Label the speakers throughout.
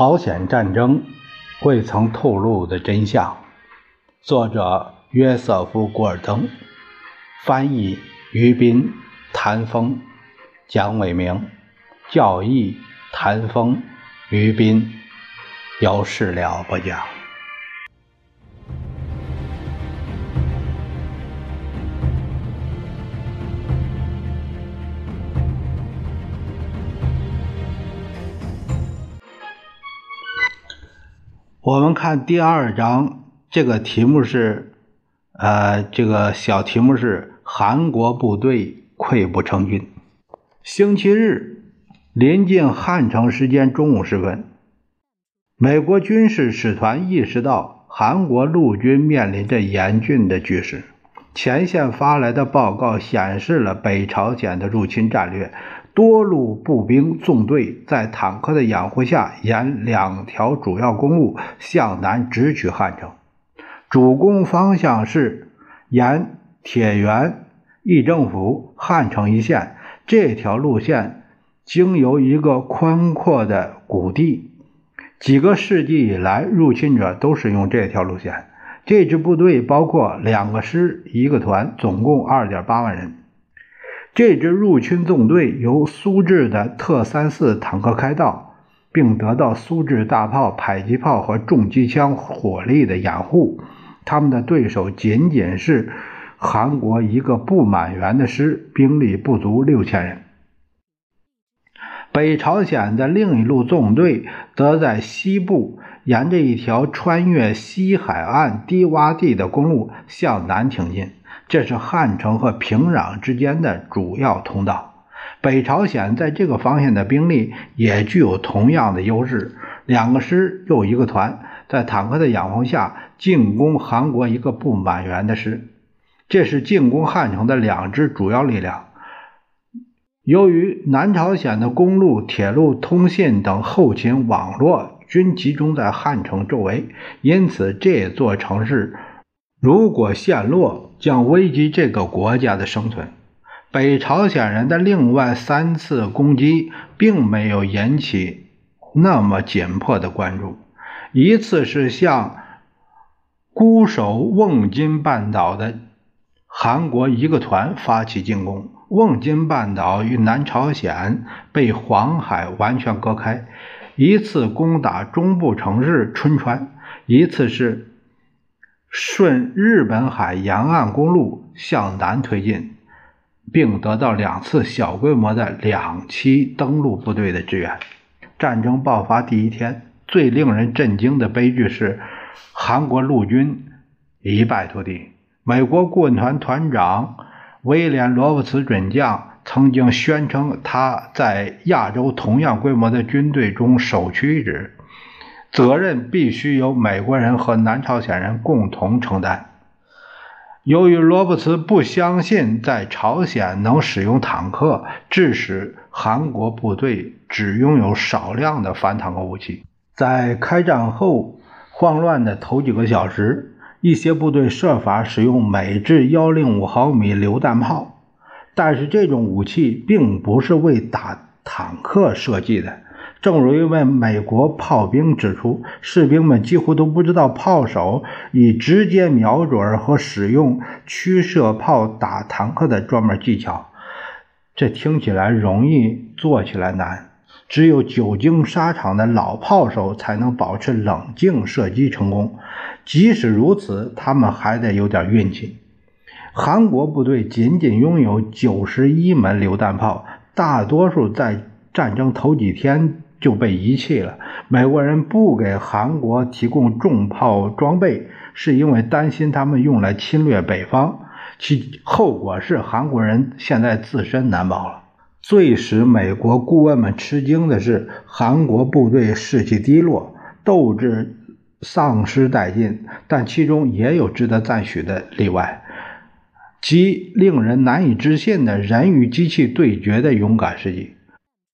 Speaker 1: 朝鲜战争未曾透露的真相，作者约瑟夫·古尔登，翻译于斌、谭峰、蒋伟明，教义谭峰、于斌，有事了不讲。我们看第二章，这个题目是，呃，这个小题目是韩国部队溃不成军。星期日临近汉城时间中午时分，美国军事使团意识到韩国陆军面临着严峻的局势。前线发来的报告显示了北朝鲜的入侵战略。多路步兵纵队在坦克的掩护下，沿两条主要公路向南直取汉城。主攻方向是沿铁原、议政府、汉城一线。这条路线经由一个宽阔的谷地，几个世纪以来，入侵者都是用这条路线。这支部队包括两个师、一个团，总共二点八万人。这支入侵纵队由苏制的特三四坦克开道，并得到苏制大炮、迫击炮和重机枪火力的掩护。他们的对手仅仅是韩国一个不满员的师，兵力不足六千人。北朝鲜的另一路纵队则在西部，沿着一条穿越西海岸低洼地的公路向南挺进。这是汉城和平壤之间的主要通道。北朝鲜在这个方向的兵力也具有同样的优势。两个师又一个团，在坦克的掩护下进攻韩国一个不满员的师。这是进攻汉城的两支主要力量。由于南朝鲜的公路、铁路、通信等后勤网络均集中在汉城周围，因此这座城市。如果陷落，将危及这个国家的生存。北朝鲜人的另外三次攻击并没有引起那么紧迫的关注。一次是向孤守瓮津半岛的韩国一个团发起进攻，瓮津半岛与南朝鲜被黄海完全隔开；一次攻打中部城市春川；一次是。顺日本海沿岸公路向南推进，并得到两次小规模的两栖登陆部队的支援。战争爆发第一天，最令人震惊的悲剧是，韩国陆军一败涂地。美国顾问团团长威廉·罗伯茨准将曾经宣称，他在亚洲同样规模的军队中首屈一指。责任必须由美国人和南朝鲜人共同承担。由于罗伯茨不相信在朝鲜能使用坦克，致使韩国部队只拥有少量的反坦克武器。在开战后慌乱的头几个小时，一些部队设法使用美制幺零五毫米榴弹炮，但是这种武器并不是为打坦克设计的。正如一位美国炮兵指出，士兵们几乎都不知道炮手以直接瞄准和使用驱射炮打坦克的专门技巧。这听起来容易，做起来难。只有久经沙场的老炮手才能保持冷静射击成功。即使如此，他们还得有点运气。韩国部队仅仅拥有九十一门榴弹炮，大多数在战争头几天。就被遗弃了。美国人不给韩国提供重炮装备，是因为担心他们用来侵略北方，其后果是韩国人现在自身难保了。最使美国顾问们吃惊的是，韩国部队士气低落，斗志丧失殆尽。但其中也有值得赞许的例外，即令人难以置信的人与机器对决的勇敢事迹。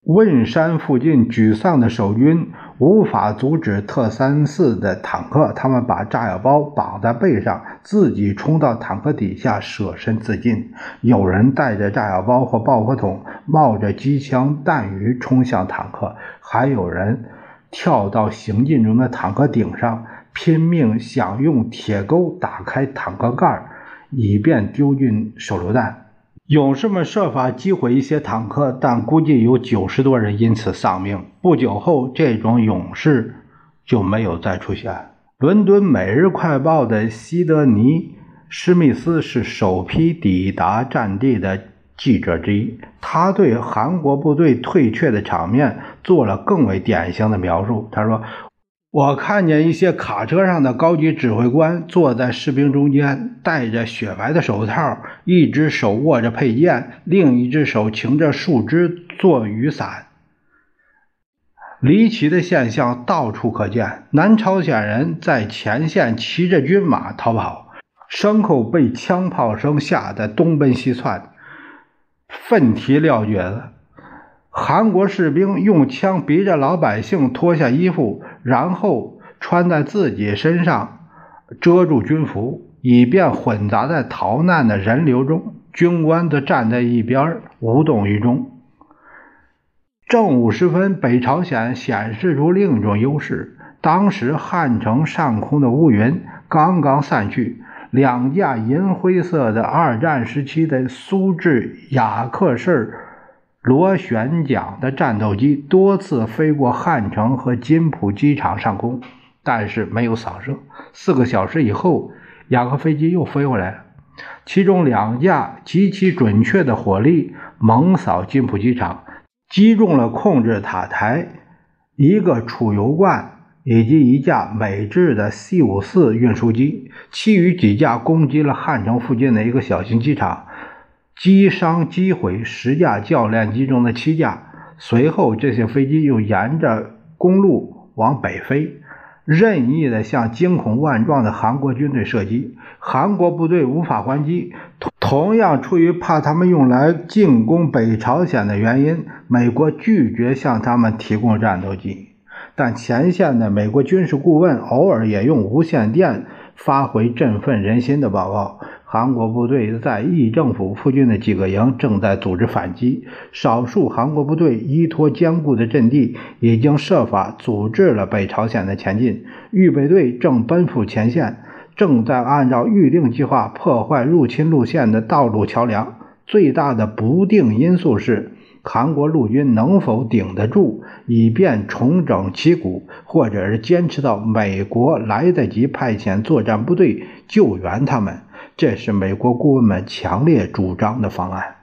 Speaker 1: 汶山附近沮丧的守军无法阻止特三四的坦克，他们把炸药包绑在背上，自己冲到坦克底下舍身自尽。有人带着炸药包和爆破筒，冒着机枪弹雨冲向坦克；还有人跳到行进中的坦克顶上，拼命想用铁钩打开坦克盖，以便丢进手榴弹。勇士们设法击毁一些坦克，但估计有九十多人因此丧命。不久后，这种勇士就没有再出现。伦敦《每日快报》的西德尼·史密斯是首批抵达战地的记者之一，他对韩国部队退却的场面做了更为典型的描述。他说。我看见一些卡车上的高级指挥官坐在士兵中间，戴着雪白的手套，一只手握着佩剑，另一只手擎着树枝做雨伞。离奇的现象到处可见：南朝鲜人在前线骑着军马逃跑，牲口被枪炮声吓得东奔西窜，奋蹄撂蹶子。韩国士兵用枪逼着老百姓脱下衣服，然后穿在自己身上，遮住军服，以便混杂在逃难的人流中。军官则站在一边，无动于衷。正午时分，北朝鲜显示出另一种优势。当时汉城上空的乌云刚刚散去，两架银灰色的二战时期的苏制雅克式。螺旋桨的战斗机多次飞过汉城和金浦机场上空，但是没有扫射。四个小时以后，两个飞机又飞回来了，其中两架极其准确的火力猛扫金浦机场，击中了控制塔台、一个储油罐以及一架美制的 C 五四运输机。其余几架攻击了汉城附近的一个小型机场。击伤、击毁十架教练机中的七架。随后，这些飞机又沿着公路往北飞，任意的向惊恐万状的韩国军队射击。韩国部队无法还击，同样出于怕他们用来进攻北朝鲜的原因，美国拒绝向他们提供战斗机。但前线的美国军事顾问偶尔也用无线电发回振奋人心的报告。韩国部队在义政府附近的几个营正在组织反击，少数韩国部队依托坚固的阵地，已经设法阻止了北朝鲜的前进。预备队正奔赴前线，正在按照预定计划破坏入侵路线的道路桥梁。最大的不定因素是。韩国陆军能否顶得住，以便重整旗鼓，或者是坚持到美国来得及派遣作战部队救援他们？这是美国顾问们强烈主张的方案。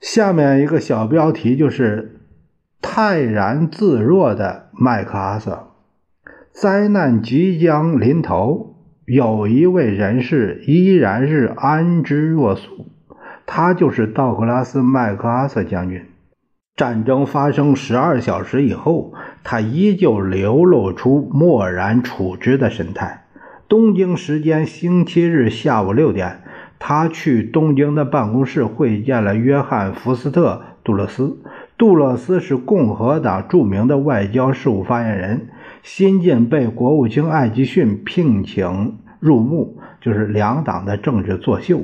Speaker 1: 下面一个小标题就是“泰然自若的麦克阿瑟”。灾难即将临头，有一位人士依然是安之若素。他就是道格拉斯·麦克阿瑟将军。战争发生十二小时以后，他依旧流露出漠然处之的神态。东京时间星期日下午六点，他去东京的办公室会见了约翰·福斯特·杜勒斯。杜勒斯是共和党著名的外交事务发言人，新近被国务卿艾吉逊聘请入幕，就是两党的政治作秀。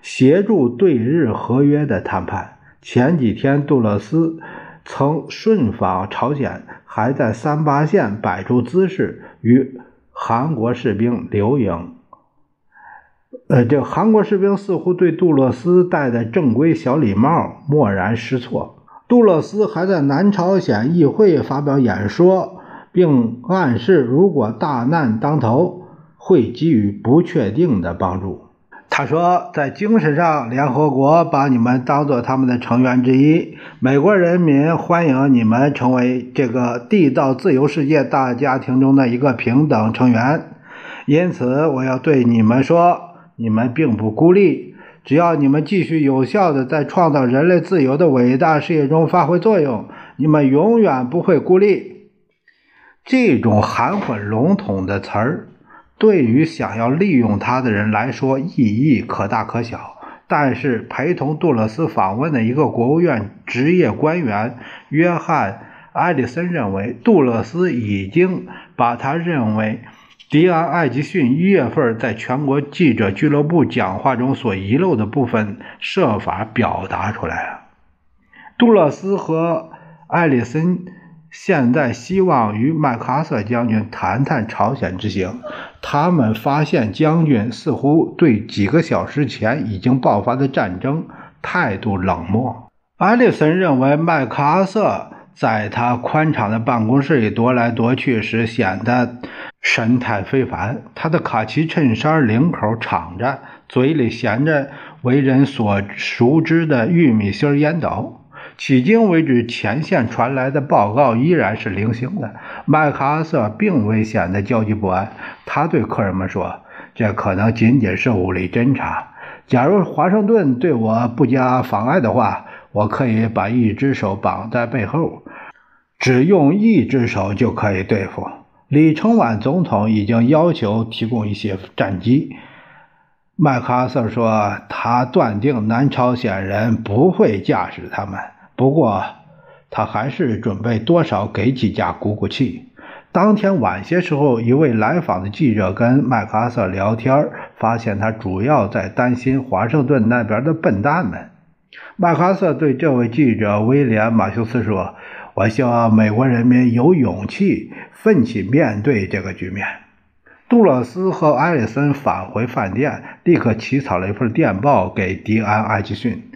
Speaker 1: 协助对日合约的谈判。前几天，杜勒斯曾顺访朝鲜，还在三八线摆出姿势与韩国士兵刘颖。呃，这韩国士兵似乎对杜勒斯戴的正规小礼帽默然失措。杜勒斯还在南朝鲜议会发表演说，并暗示如果大难当头，会给予不确定的帮助。他说：“在精神上，联合国把你们当做他们的成员之一。美国人民欢迎你们成为这个地道自由世界大家庭中的一个平等成员。因此，我要对你们说，你们并不孤立。只要你们继续有效地在创造人类自由的伟大事业中发挥作用，你们永远不会孤立。”这种含混笼统的词儿。对于想要利用他的人来说，意义可大可小。但是，陪同杜勒斯访问的一个国务院职业官员约翰·埃里森认为，杜勒斯已经把他认为迪安·艾吉逊一月份在全国记者俱乐部讲话中所遗漏的部分设法表达出来了。杜勒斯和艾里森现在希望与麦克阿瑟将军谈谈朝鲜之行。他们发现将军似乎对几个小时前已经爆发的战争态度冷漠。艾利森认为麦克阿瑟在他宽敞的办公室里踱来踱去时显得神态非凡。他的卡其衬衫领口敞着，嘴里衔着为人所熟知的玉米芯烟斗。迄今为止，前线传来的报告依然是零星的。麦克阿瑟并未显得焦急不安。他对客人们说：“这可能仅仅是武力侦察。假如华盛顿对我不加妨碍的话，我可以把一只手绑在背后，只用一只手就可以对付。”李承晚总统已经要求提供一些战机。麦克阿瑟说：“他断定南朝鲜人不会驾驶他们。”不过，他还是准备多少给几架鼓鼓气。当天晚些时候，一位来访的记者跟麦克阿瑟聊天，发现他主要在担心华盛顿那边的笨蛋们。麦克阿瑟对这位记者威廉·马修斯说：“我希望美国人民有勇气奋起面对这个局面。”杜勒斯和艾里森返回饭店，立刻起草了一份电报给迪安·艾奇逊。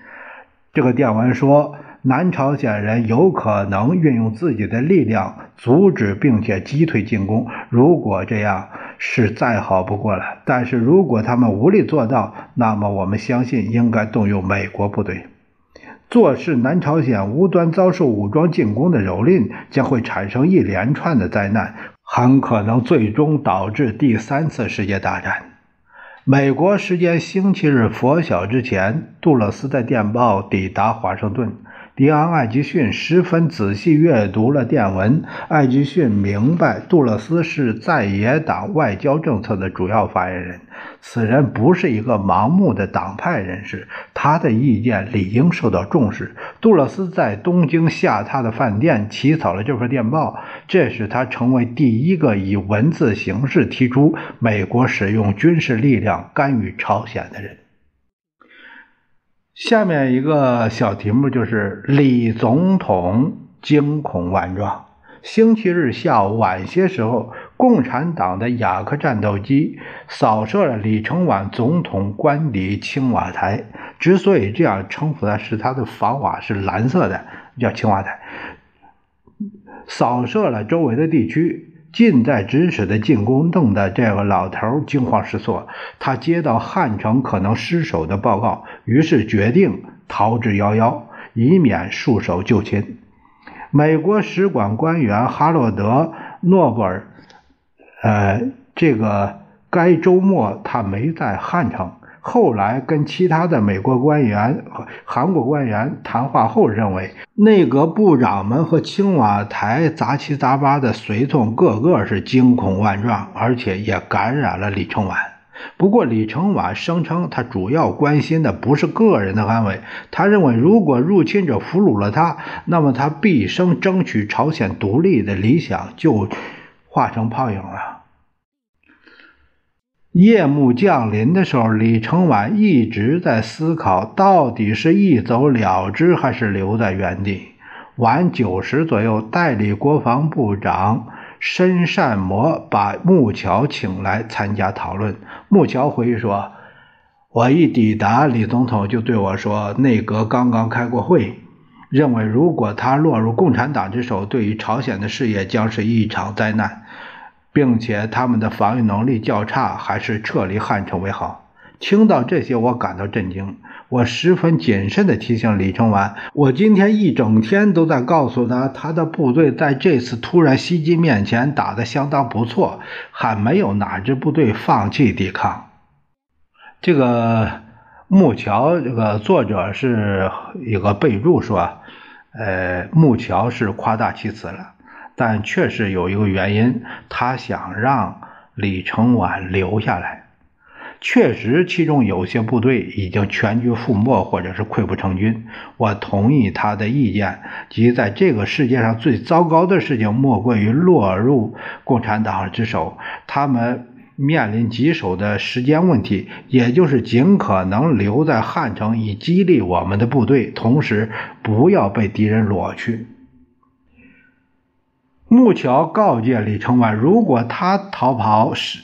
Speaker 1: 这个电文说。南朝鲜人有可能运用自己的力量阻止并且击退进攻，如果这样是再好不过了。但是如果他们无力做到，那么我们相信应该动用美国部队。做事南朝鲜无端遭受武装进攻的蹂躏，将会产生一连串的灾难，很可能最终导致第三次世界大战。美国时间星期日拂晓之前，杜勒斯的电报抵达华盛顿。迪昂·艾吉逊十分仔细阅读了电文。艾吉逊明白，杜勒斯是在野党外交政策的主要发言人。此人不是一个盲目的党派人士，他的意见理应受到重视。杜勒斯在东京下榻的饭店起草了这份电报，这使他成为第一个以文字形式提出美国使用军事力量干预朝鲜的人。下面一个小题目就是李总统惊恐万状。星期日下午晚些时候，共产党的雅克战斗机扫射了李承晚总统官邸青瓦台。之所以这样称呼它，是它的房瓦是蓝色的，叫青瓦台。扫射了周围的地区。近在咫尺的进攻，弄得这个老头惊慌失措。他接到汉城可能失守的报告，于是决定逃之夭夭，以免束手就擒。美国使馆官员哈洛德·诺布尔，呃，这个该周末他没在汉城。后来跟其他的美国官员和韩国官员谈话后，认为内阁部长们和青瓦台杂七杂八的随从个个是惊恐万状，而且也感染了李承晚。不过李承晚声称，他主要关心的不是个人的安危。他认为，如果入侵者俘虏了他，那么他毕生争取朝鲜独立的理想就化成泡影了。夜幕降临的时候，李承晚一直在思考，到底是一走了之，还是留在原地。晚九时左右，代理国防部长申善模把木桥请来参加讨论。木桥回忆说：“我一抵达，李总统就对我说，内阁刚刚开过会，认为如果他落入共产党之手，对于朝鲜的事业将是一场灾难。”并且他们的防御能力较差，还是撤离汉城为好。听到这些，我感到震惊。我十分谨慎地提醒李承晚：“我今天一整天都在告诉他，他的部队在这次突然袭击面前打得相当不错，还没有哪支部队放弃抵抗。”这个木桥，这个作者是一个备注说：“呃，木桥是夸大其词了。”但确实有一个原因，他想让李承晚留下来。确实，其中有些部队已经全军覆没，或者是溃不成军。我同意他的意见，即在这个世界上最糟糕的事情，莫过于落入共产党之手。他们面临棘手的时间问题，也就是尽可能留在汉城，以激励我们的部队，同时不要被敌人裸去。木桥告诫李承晚，如果他逃跑是，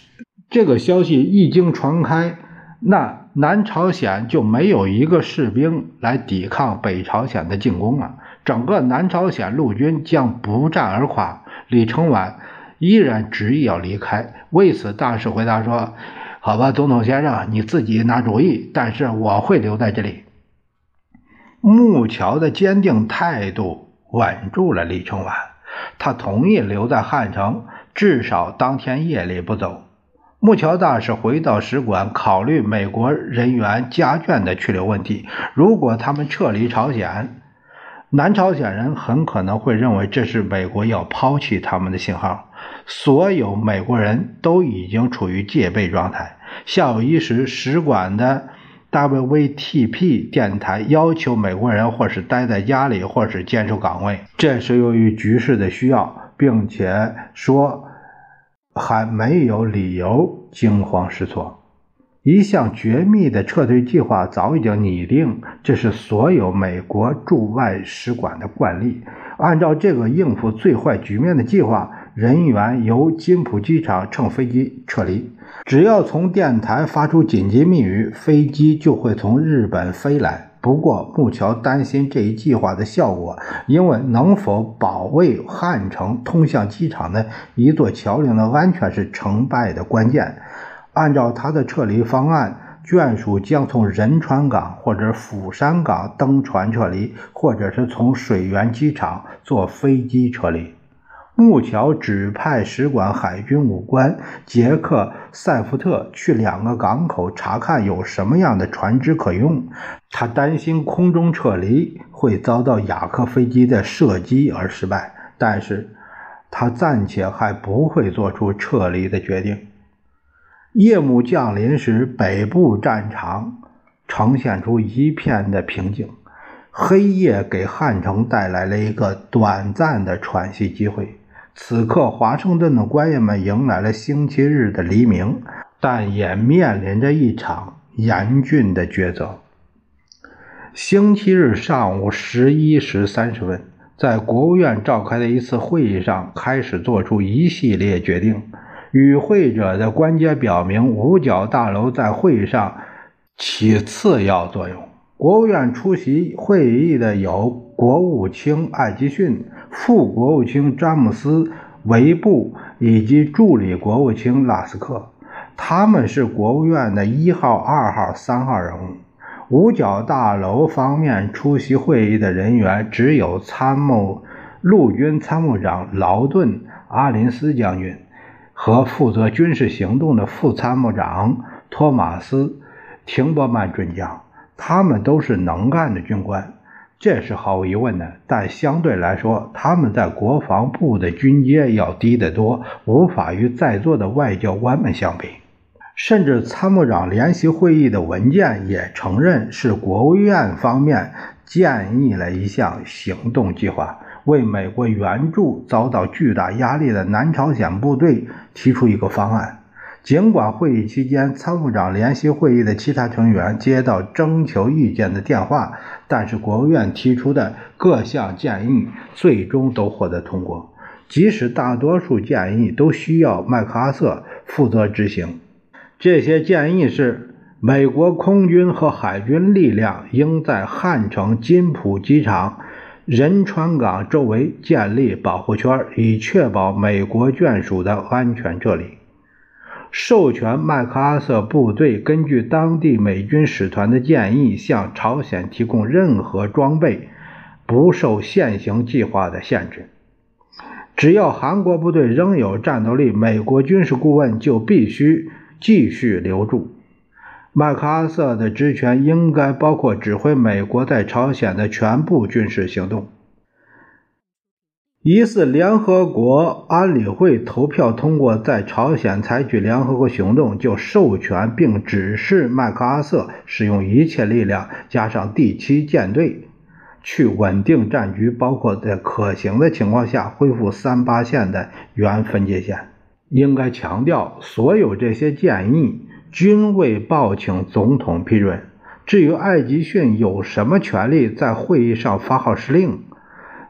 Speaker 1: 这个消息一经传开，那南朝鲜就没有一个士兵来抵抗北朝鲜的进攻了，整个南朝鲜陆军将不战而垮。李承晚依然执意要离开，为此大使回答说：“好吧，总统先生，你自己拿主意，但是我会留在这里。”木桥的坚定态度稳住了李承晚。他同意留在汉城，至少当天夜里不走。木桥大使回到使馆，考虑美国人员家眷的去留问题。如果他们撤离朝鲜，南朝鲜人很可能会认为这是美国要抛弃他们的信号。所有美国人都已经处于戒备状态。下午一时，使馆的。WVTP 电台要求美国人或是待在家里，或是坚守岗位。这是由于局势的需要，并且说还没有理由惊慌失措。一项绝密的撤退计划早已经拟定，这是所有美国驻外使馆的惯例。按照这个应付最坏局面的计划，人员由金浦机场乘飞机撤离。只要从电台发出紧急密语，飞机就会从日本飞来。不过，木桥担心这一计划的效果，因为能否保卫汉城通向机场的一座桥梁的安全是成败的关键。按照他的撤离方案，眷属将从仁川港或者釜山港登船撤离，或者是从水源机场坐飞机撤离。木桥指派使馆海军武官杰克·塞福特去两个港口查看有什么样的船只可用。他担心空中撤离会遭到雅克飞机的射击而失败，但是他暂且还不会做出撤离的决定。夜幕降临时，北部战场呈现出一片的平静。黑夜给汉城带来了一个短暂的喘息机会。此刻，华盛顿的官员们迎来了星期日的黎明，但也面临着一场严峻的抉择。星期日上午十一时三十分，在国务院召开的一次会议上，开始做出一系列决定。与会者的关节表明，五角大楼在会议上起次要作用。国务院出席会议的有国务卿艾吉逊。副国务卿詹姆斯·维布以及助理国务卿拉斯克，他们是国务院的一号、二号、三号人物。五角大楼方面出席会议的人员只有参谋陆军参谋长劳顿·阿林斯将军和负责军事行动的副参谋长托马斯·廷伯曼准将，他们都是能干的军官。这是毫无疑问的，但相对来说，他们在国防部的军阶要低得多，无法与在座的外交官们相比。甚至参谋长联席会议的文件也承认，是国务院方面建议了一项行动计划，为美国援助遭到巨大压力的南朝鲜部队提出一个方案。尽管会议期间，参谋长联席会议的其他成员接到征求意见的电话，但是国务院提出的各项建议最终都获得通过。即使大多数建议都需要麦克阿瑟负责执行，这些建议是：美国空军和海军力量应在汉城金浦机场、仁川港周围建立保护圈，以确保美国眷属的安全撤离。授权麦克阿瑟部队根据当地美军使团的建议，向朝鲜提供任何装备，不受现行计划的限制。只要韩国部队仍有战斗力，美国军事顾问就必须继续留驻。麦克阿瑟的职权应该包括指挥美国在朝鲜的全部军事行动。疑似联合国安理会投票通过在朝鲜采取联合国行动，就授权并指示麦克阿瑟使用一切力量，加上第七舰队，去稳定战局，包括在可行的情况下恢复三八线的原分界线。应该强调，所有这些建议均未报请总统批准。至于艾吉逊有什么权利在会议上发号施令？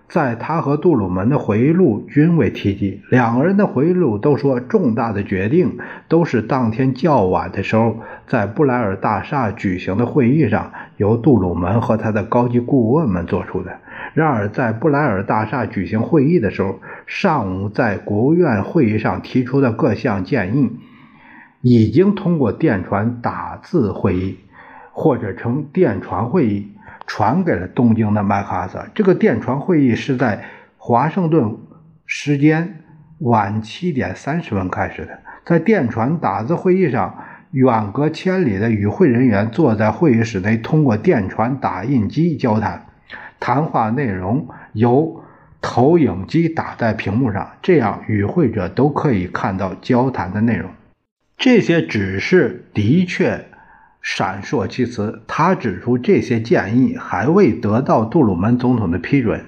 Speaker 1: 在他和杜鲁门的回忆录均未提及。两个人的回忆录都说，重大的决定都是当天较晚的时候，在布莱尔大厦举行的会议上，由杜鲁门和他的高级顾问们做出的。然而，在布莱尔大厦举行会议的时候，上午在国务院会议上提出的各项建议，已经通过电传打字会议，或者称电传会议。传给了东京的麦克阿瑟。这个电传会议是在华盛顿时间晚七点三十分开始的。在电传打字会议上，远隔千里的与会人员坐在会议室内，通过电传打印机交谈。谈话内容由投影机打在屏幕上，这样与会者都可以看到交谈的内容。这些指示的确。闪烁其词，他指出这些建议还未得到杜鲁门总统的批准，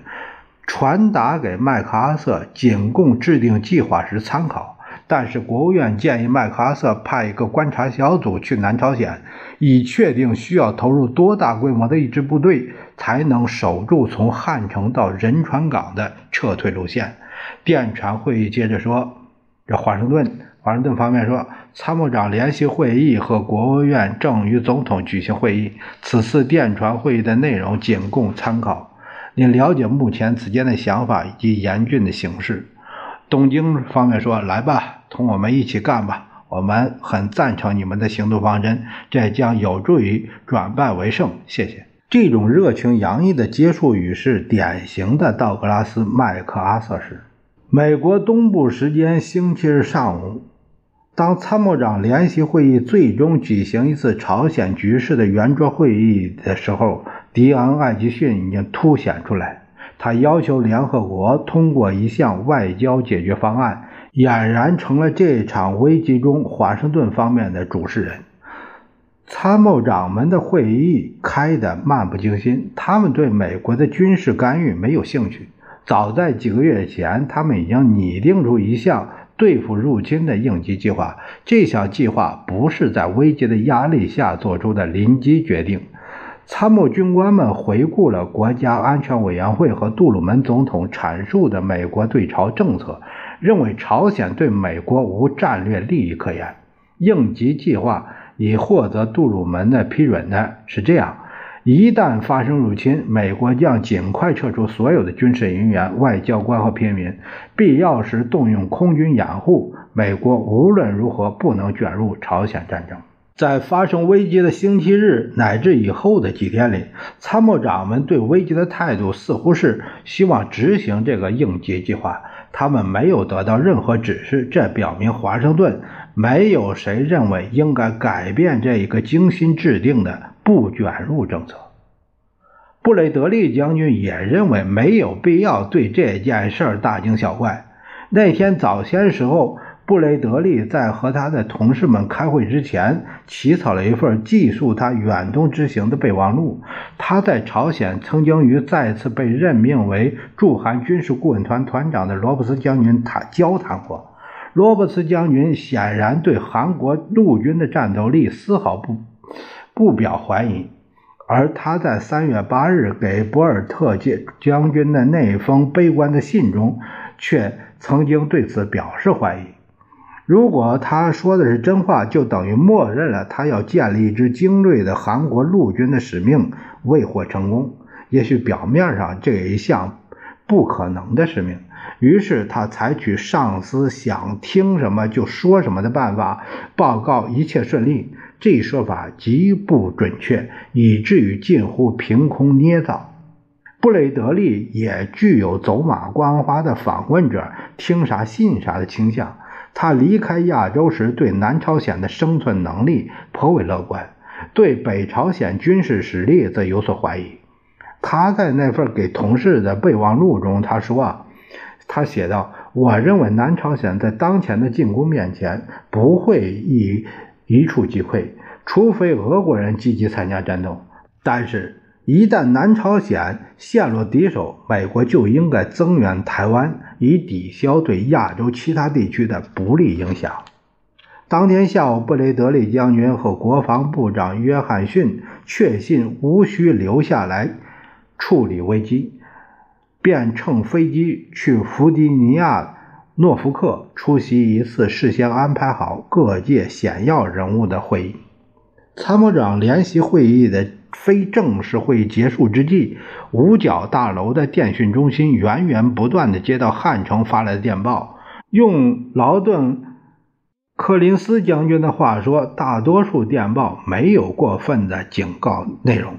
Speaker 1: 传达给麦克阿瑟，仅供制定计划时参考。但是国务院建议麦克阿瑟派一个观察小组去南朝鲜，以确定需要投入多大规模的一支部队才能守住从汉城到仁川港的撤退路线。电传会议接着说：“这华盛顿。”华盛顿方面说，参谋长联席会议和国务院正与总统举行会议。此次电传会议的内容仅供参考。您了解目前此间的想法以及严峻的形势。东京方面说，来吧，同我们一起干吧。我们很赞成你们的行动方针，这将有助于转败为胜。谢谢。这种热情洋溢的结束语是典型的道格拉斯·麦克阿瑟式。美国东部时间星期日上午。当参谋长联席会议最终举行一次朝鲜局势的圆桌会议的时候，迪昂·艾吉逊已经凸显出来。他要求联合国通过一项外交解决方案，俨然成了这场危机中华盛顿方面的主事人。参谋长们的会议开得漫不经心，他们对美国的军事干预没有兴趣。早在几个月前，他们已经拟定出一项。对付入侵的应急计划，这项计划不是在危机的压力下做出的临机决定。参谋军官们回顾了国家安全委员会和杜鲁门总统阐述的美国对朝政策，认为朝鲜对美国无战略利益可言。应急计划已获得杜鲁门的批准的是这样。一旦发生入侵，美国将尽快撤出所有的军事人员、外交官和平民，必要时动用空军掩护。美国无论如何不能卷入朝鲜战争。在发生危机的星期日乃至以后的几天里，参谋长们对危机的态度似乎是希望执行这个应急计划。他们没有得到任何指示，这表明华盛顿没有谁认为应该改变这一个精心制定的。不卷入政策。布雷德利将军也认为没有必要对这件事儿大惊小怪。那天早些时候，布雷德利在和他的同事们开会之前，起草了一份记述他远东之行的备忘录。他在朝鲜曾经与再次被任命为驻韩军事顾问团团长的罗伯斯将军谈交谈过。罗伯斯将军显然对韩国陆军的战斗力丝毫不。不表怀疑，而他在三月八日给博尔特将军的那封悲观的信中，却曾经对此表示怀疑。如果他说的是真话，就等于默认了他要建立一支精锐的韩国陆军的使命未获成功。也许表面上这一项不可能的使命，于是他采取上司想听什么就说什么的办法，报告一切顺利。这一说法极不准确，以至于近乎凭空捏造。布雷德利也具有走马观花的访问者听啥信啥的倾向。他离开亚洲时，对南朝鲜的生存能力颇为乐观，对北朝鲜军事实力则有所怀疑。他在那份给同事的备忘录中，他说：“啊，他写道，我认为南朝鲜在当前的进攻面前不会以。”一触即溃，除非俄国人积极参加战斗。但是，一旦南朝鲜陷落敌手，美国就应该增援台湾，以抵消对亚洲其他地区的不利影响。当天下午，布雷德利将军和国防部长约翰逊确信无需留下来处理危机。便乘飞机去弗吉尼亚诺福克出席一次事先安排好各界显要人物的会议。参谋长联席会议的非正式会议结束之际，五角大楼的电讯中心源源不断地接到汉城发来的电报，用劳顿·柯林斯将军的话说，大多数电报没有过分的警告内容。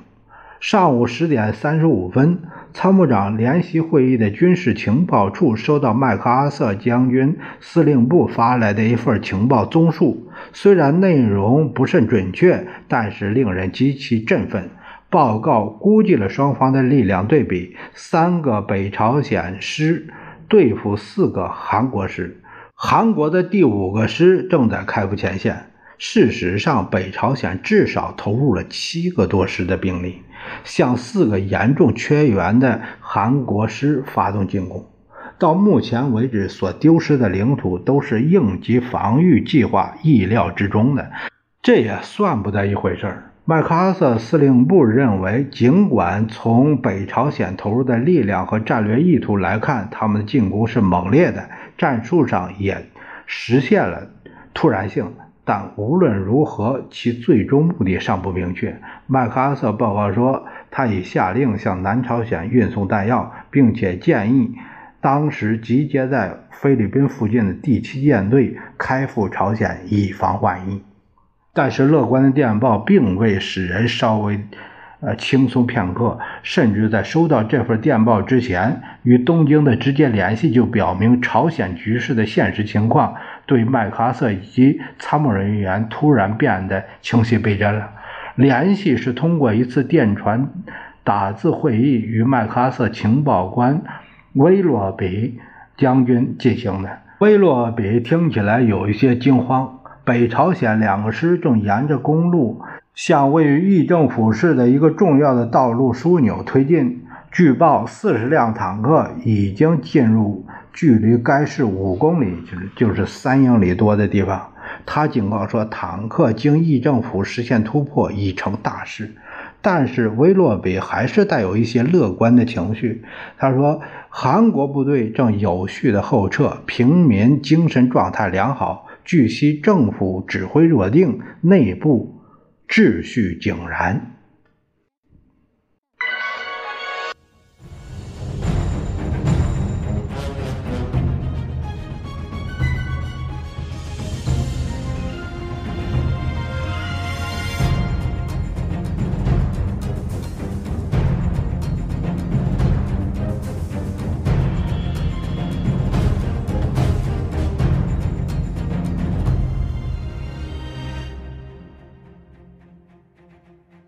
Speaker 1: 上午十点三十五分，参谋长联席会议的军事情报处收到麦克阿瑟将军司令部发来的一份情报综述。虽然内容不甚准确，但是令人极其振奋。报告估计了双方的力量对比：三个北朝鲜师对付四个韩国师，韩国的第五个师正在开赴前线。事实上，北朝鲜至少投入了七个多师的兵力。向四个严重缺员的韩国师发动进攻。到目前为止，所丢失的领土都是应急防御计划意料之中的，这也算不得一回事儿。麦克阿瑟司令部认为，尽管从北朝鲜投入的力量和战略意图来看，他们的进攻是猛烈的，战术上也实现了突然性。但无论如何，其最终目的尚不明确。麦克阿瑟报告说，他已下令向南朝鲜运送弹药，并且建议当时集结在菲律宾附近的第七舰队开赴朝鲜，以防万一。但是，乐观的电报并未使人稍微。呃，轻松片刻，甚至在收到这份电报之前，与东京的直接联系就表明朝鲜局势的现实情况对麦克阿瑟以及参谋人员突然变得清晰倍增了。联系是通过一次电传打字会议与麦克阿瑟情报官威洛比将军进行的。威洛比听起来有一些惊慌，北朝鲜两个师正沿着公路。向位于议政府市的一个重要的道路枢纽推进。据报，四十辆坦克已经进入距离该市五公里，就是就是三英里多的地方。他警告说，坦克经议政府实现突破已成大事。但是，威洛比还是带有一些乐观的情绪。他说，韩国部队正有序的后撤，平民精神状态良好。据悉，政府指挥若定，内部。秩序井然。